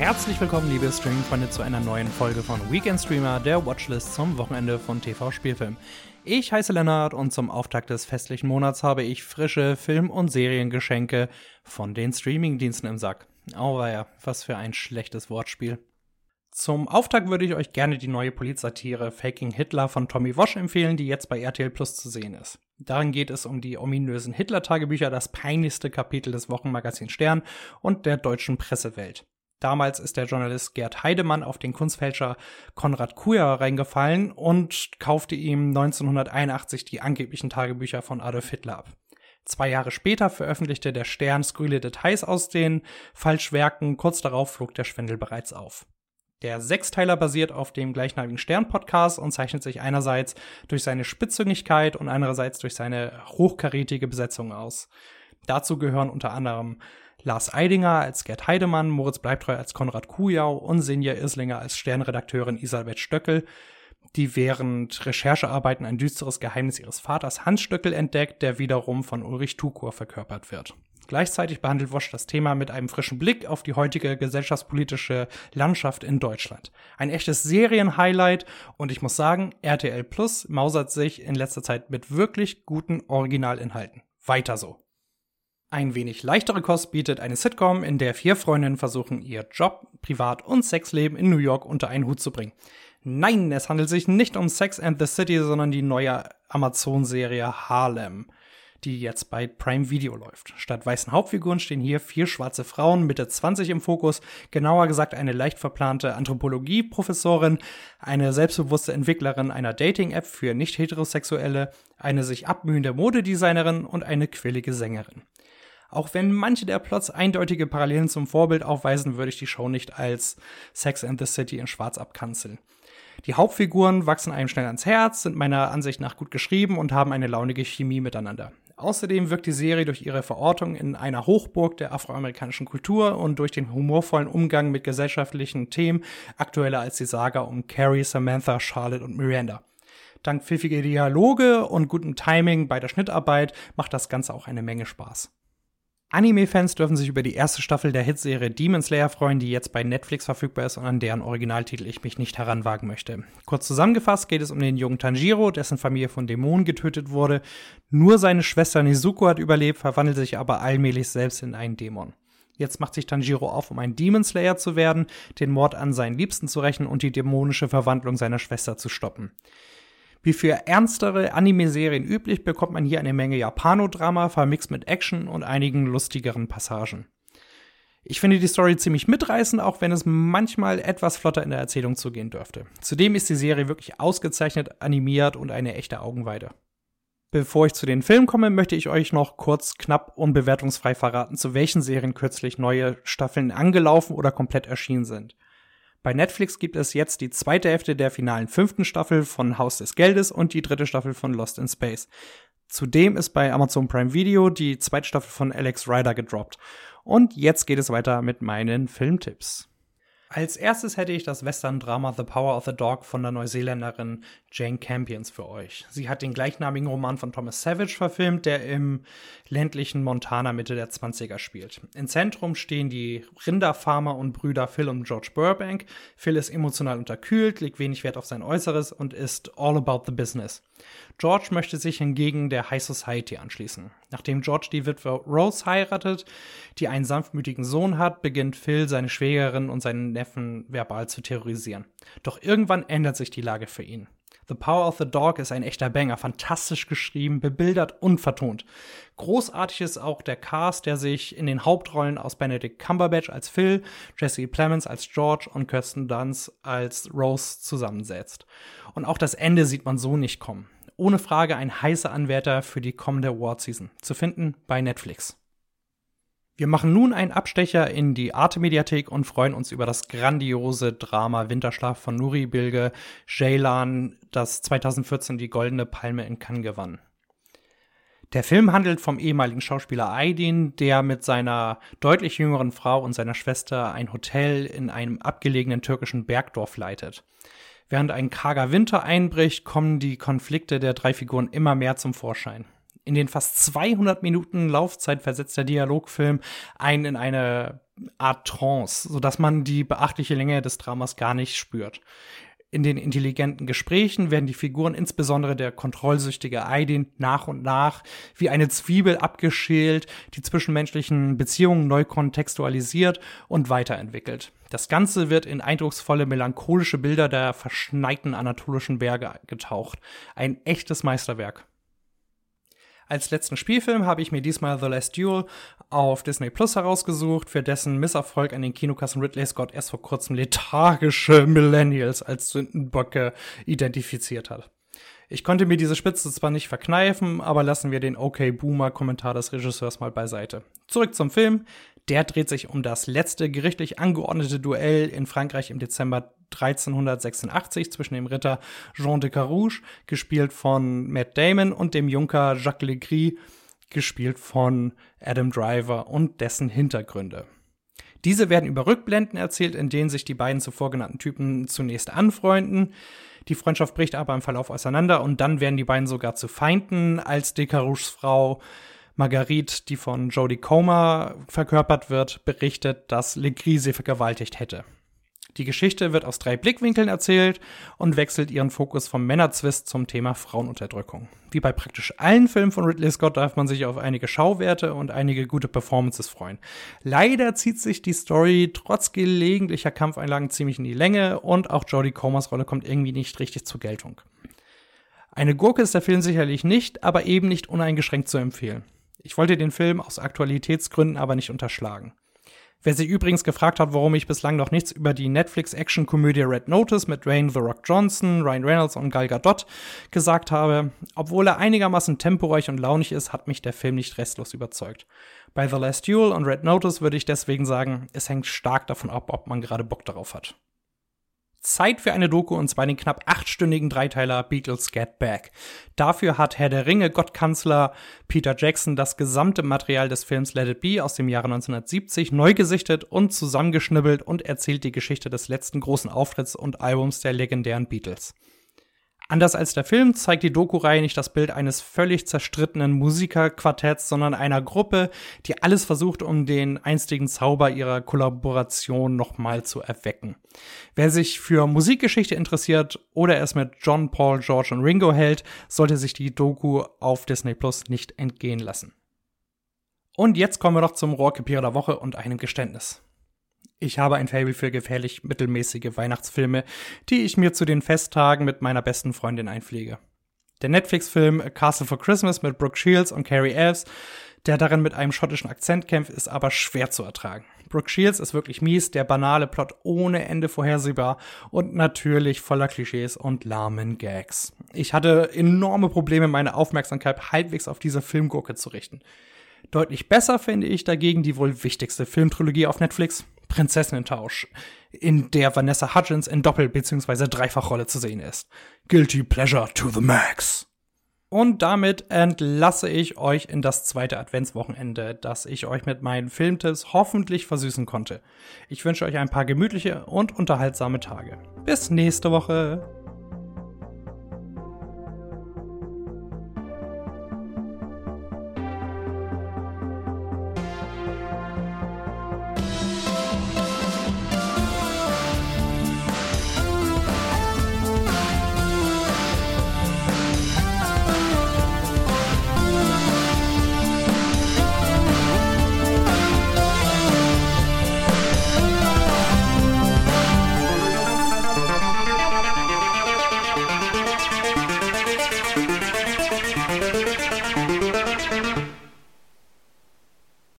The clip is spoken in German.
Herzlich willkommen, liebe Streaming-Freunde, zu einer neuen Folge von Weekend Streamer, der Watchlist zum Wochenende von TV-Spielfilm. Ich heiße Lennart und zum Auftakt des festlichen Monats habe ich frische Film- und Seriengeschenke von den Streaming-Diensten im Sack. Ja, was für ein schlechtes Wortspiel. Zum Auftakt würde ich euch gerne die neue Polizsatire Faking Hitler von Tommy Walsh empfehlen, die jetzt bei RTL Plus zu sehen ist. Darin geht es um die ominösen Hitler-Tagebücher, das peinlichste Kapitel des Wochenmagazins Stern und der deutschen Pressewelt. Damals ist der Journalist Gerd Heidemann auf den Kunstfälscher Konrad Kuja reingefallen und kaufte ihm 1981 die angeblichen Tagebücher von Adolf Hitler ab. Zwei Jahre später veröffentlichte der Stern skurrile Details aus den Falschwerken, kurz darauf flog der Schwindel bereits auf. Der Sechsteiler basiert auf dem gleichnamigen Stern-Podcast und zeichnet sich einerseits durch seine Spitzüngigkeit und andererseits durch seine hochkarätige Besetzung aus. Dazu gehören unter anderem Lars Eidinger als Gerd Heidemann, Moritz Bleibtreu als Konrad Kujau und Sinja Islinger als Sternredakteurin Isabeth Stöckel, die während Recherchearbeiten ein düsteres Geheimnis ihres Vaters Hans Stöckel entdeckt, der wiederum von Ulrich Tukur verkörpert wird. Gleichzeitig behandelt Wosch das Thema mit einem frischen Blick auf die heutige gesellschaftspolitische Landschaft in Deutschland. Ein echtes Serienhighlight und ich muss sagen, RTL Plus mausert sich in letzter Zeit mit wirklich guten Originalinhalten. Weiter so. Ein wenig leichtere Kost bietet eine Sitcom, in der vier Freundinnen versuchen, ihr Job, Privat- und Sexleben in New York unter einen Hut zu bringen. Nein, es handelt sich nicht um Sex and the City, sondern die neue Amazon-Serie Harlem die jetzt bei Prime Video läuft. Statt weißen Hauptfiguren stehen hier vier schwarze Frauen, Mitte 20 im Fokus, genauer gesagt eine leicht verplante Anthropologie-Professorin, eine selbstbewusste Entwicklerin einer Dating-App für nicht-heterosexuelle, eine sich abmühende Modedesignerin und eine quillige Sängerin. Auch wenn manche der Plots eindeutige Parallelen zum Vorbild aufweisen, würde ich die Show nicht als Sex and the City in Schwarz abkanzeln. Die Hauptfiguren wachsen einem schnell ans Herz, sind meiner Ansicht nach gut geschrieben und haben eine launige Chemie miteinander. Außerdem wirkt die Serie durch ihre Verortung in einer Hochburg der afroamerikanischen Kultur und durch den humorvollen Umgang mit gesellschaftlichen Themen aktueller als die Saga um Carrie, Samantha, Charlotte und Miranda. Dank pfiffiger Dialoge und gutem Timing bei der Schnittarbeit macht das Ganze auch eine Menge Spaß. Anime-Fans dürfen sich über die erste Staffel der Hitserie Demon Slayer freuen, die jetzt bei Netflix verfügbar ist und an deren Originaltitel ich mich nicht heranwagen möchte. Kurz zusammengefasst geht es um den jungen Tanjiro, dessen Familie von Dämonen getötet wurde. Nur seine Schwester Nizuko hat überlebt, verwandelt sich aber allmählich selbst in einen Dämon. Jetzt macht sich Tanjiro auf, um ein Demon Slayer zu werden, den Mord an seinen Liebsten zu rächen und die dämonische Verwandlung seiner Schwester zu stoppen. Wie für ernstere Anime-Serien üblich bekommt man hier eine Menge Japanodrama vermixt mit Action und einigen lustigeren Passagen. Ich finde die Story ziemlich mitreißend, auch wenn es manchmal etwas flotter in der Erzählung zugehen dürfte. Zudem ist die Serie wirklich ausgezeichnet animiert und eine echte Augenweide. Bevor ich zu den Filmen komme, möchte ich euch noch kurz knapp unbewertungsfrei verraten, zu welchen Serien kürzlich neue Staffeln angelaufen oder komplett erschienen sind. Bei Netflix gibt es jetzt die zweite Hälfte der finalen fünften Staffel von Haus des Geldes und die dritte Staffel von Lost in Space. Zudem ist bei Amazon Prime Video die zweite Staffel von Alex Rider gedroppt. Und jetzt geht es weiter mit meinen Filmtipps. Als erstes hätte ich das Western-Drama The Power of the Dog von der Neuseeländerin Jane Campions für euch. Sie hat den gleichnamigen Roman von Thomas Savage verfilmt, der im ländlichen Montana Mitte der 20er spielt. Im Zentrum stehen die Rinderfarmer und Brüder Phil und George Burbank. Phil ist emotional unterkühlt, legt wenig Wert auf sein Äußeres und ist all about the business. George möchte sich hingegen der High Society anschließen. Nachdem George die Witwe Rose heiratet, die einen sanftmütigen Sohn hat, beginnt Phil seine Schwägerin und seinen Neffen verbal zu terrorisieren. Doch irgendwann ändert sich die Lage für ihn. The Power of the Dog ist ein echter Banger, fantastisch geschrieben, bebildert und vertont. Großartig ist auch der Cast, der sich in den Hauptrollen aus Benedict Cumberbatch als Phil, Jesse Plemons als George und Kirsten Dunst als Rose zusammensetzt. Und auch das Ende sieht man so nicht kommen ohne Frage ein heißer Anwärter für die kommende Award-Season. Zu finden bei Netflix. Wir machen nun einen Abstecher in die Arte-Mediathek und freuen uns über das grandiose Drama Winterschlaf von Nuri Bilge Ceylan, das 2014 die Goldene Palme in Cannes gewann. Der Film handelt vom ehemaligen Schauspieler Aydin, der mit seiner deutlich jüngeren Frau und seiner Schwester ein Hotel in einem abgelegenen türkischen Bergdorf leitet. Während ein karger Winter einbricht, kommen die Konflikte der drei Figuren immer mehr zum Vorschein. In den fast 200 Minuten Laufzeit versetzt der Dialogfilm einen in eine Art Trance, sodass man die beachtliche Länge des Dramas gar nicht spürt. In den intelligenten Gesprächen werden die Figuren, insbesondere der kontrollsüchtige Aidin, nach und nach wie eine Zwiebel abgeschält, die zwischenmenschlichen Beziehungen neu kontextualisiert und weiterentwickelt. Das Ganze wird in eindrucksvolle, melancholische Bilder der verschneiten anatolischen Berge getaucht. Ein echtes Meisterwerk. Als letzten Spielfilm habe ich mir diesmal The Last Duel auf Disney Plus herausgesucht, für dessen Misserfolg an den Kinokassen Ridley Scott erst vor kurzem lethargische Millennials als Sündenböcke identifiziert hat. Ich konnte mir diese Spitze zwar nicht verkneifen, aber lassen wir den Okay Boomer Kommentar des Regisseurs mal beiseite. Zurück zum Film. Der dreht sich um das letzte gerichtlich angeordnete Duell in Frankreich im Dezember 1386 zwischen dem Ritter Jean de Carouge, gespielt von Matt Damon, und dem Junker Jacques Legris, gespielt von Adam Driver und dessen Hintergründe. Diese werden über Rückblenden erzählt, in denen sich die beiden zuvor genannten Typen zunächst anfreunden. Die Freundschaft bricht aber im Verlauf auseinander und dann werden die beiden sogar zu Feinden, als Decarouches Frau Marguerite, die von Jodie Comer verkörpert wird, berichtet, dass Legris sie vergewaltigt hätte. Die Geschichte wird aus drei Blickwinkeln erzählt und wechselt ihren Fokus vom Männerzwist zum Thema Frauenunterdrückung. Wie bei praktisch allen Filmen von Ridley Scott darf man sich auf einige Schauwerte und einige gute Performances freuen. Leider zieht sich die Story trotz gelegentlicher Kampfeinlagen ziemlich in die Länge und auch Jodie Comers Rolle kommt irgendwie nicht richtig zur Geltung. Eine Gurke ist der Film sicherlich nicht, aber eben nicht uneingeschränkt zu empfehlen. Ich wollte den Film aus Aktualitätsgründen aber nicht unterschlagen. Wer sich übrigens gefragt hat, warum ich bislang noch nichts über die Netflix-Action-Komödie Red Notice mit Dwayne The Rock Johnson, Ryan Reynolds und Gal Gadot gesagt habe, obwohl er einigermaßen temporeich und launig ist, hat mich der Film nicht restlos überzeugt. Bei The Last Duel und Red Notice würde ich deswegen sagen, es hängt stark davon ab, ob man gerade Bock darauf hat. Zeit für eine Doku und zwar den knapp achtstündigen Dreiteiler Beatles Get Back. Dafür hat Herr der Ringe Gottkanzler Peter Jackson das gesamte Material des Films Let It Be aus dem Jahre 1970 neu gesichtet und zusammengeschnibbelt und erzählt die Geschichte des letzten großen Auftritts und Albums der legendären Beatles. Anders als der Film zeigt die Doku-Reihe nicht das Bild eines völlig zerstrittenen Musikerquartetts, sondern einer Gruppe, die alles versucht, um den einstigen Zauber ihrer Kollaboration nochmal zu erwecken. Wer sich für Musikgeschichte interessiert oder es mit John, Paul, George und Ringo hält, sollte sich die Doku auf Disney Plus nicht entgehen lassen. Und jetzt kommen wir noch zum Rohrkrepierer der Woche und einem Geständnis. Ich habe ein Fable für gefährlich mittelmäßige Weihnachtsfilme, die ich mir zu den Festtagen mit meiner besten Freundin einpflege. Der Netflix-Film Castle for Christmas mit Brooke Shields und Carrie Elves, der darin mit einem schottischen Akzent kämpft, ist aber schwer zu ertragen. Brooke Shields ist wirklich mies, der banale Plot ohne Ende vorhersehbar und natürlich voller Klischees und lahmen Gags. Ich hatte enorme Probleme, meine Aufmerksamkeit halbwegs auf diese Filmgurke zu richten. Deutlich besser finde ich dagegen die wohl wichtigste Filmtrilogie auf Netflix, Prinzessinnentausch, in der Vanessa Hudgens in Doppel- bzw. Dreifachrolle zu sehen ist. Guilty Pleasure to the Max. Und damit entlasse ich euch in das zweite Adventswochenende, das ich euch mit meinen Filmtipps hoffentlich versüßen konnte. Ich wünsche euch ein paar gemütliche und unterhaltsame Tage. Bis nächste Woche.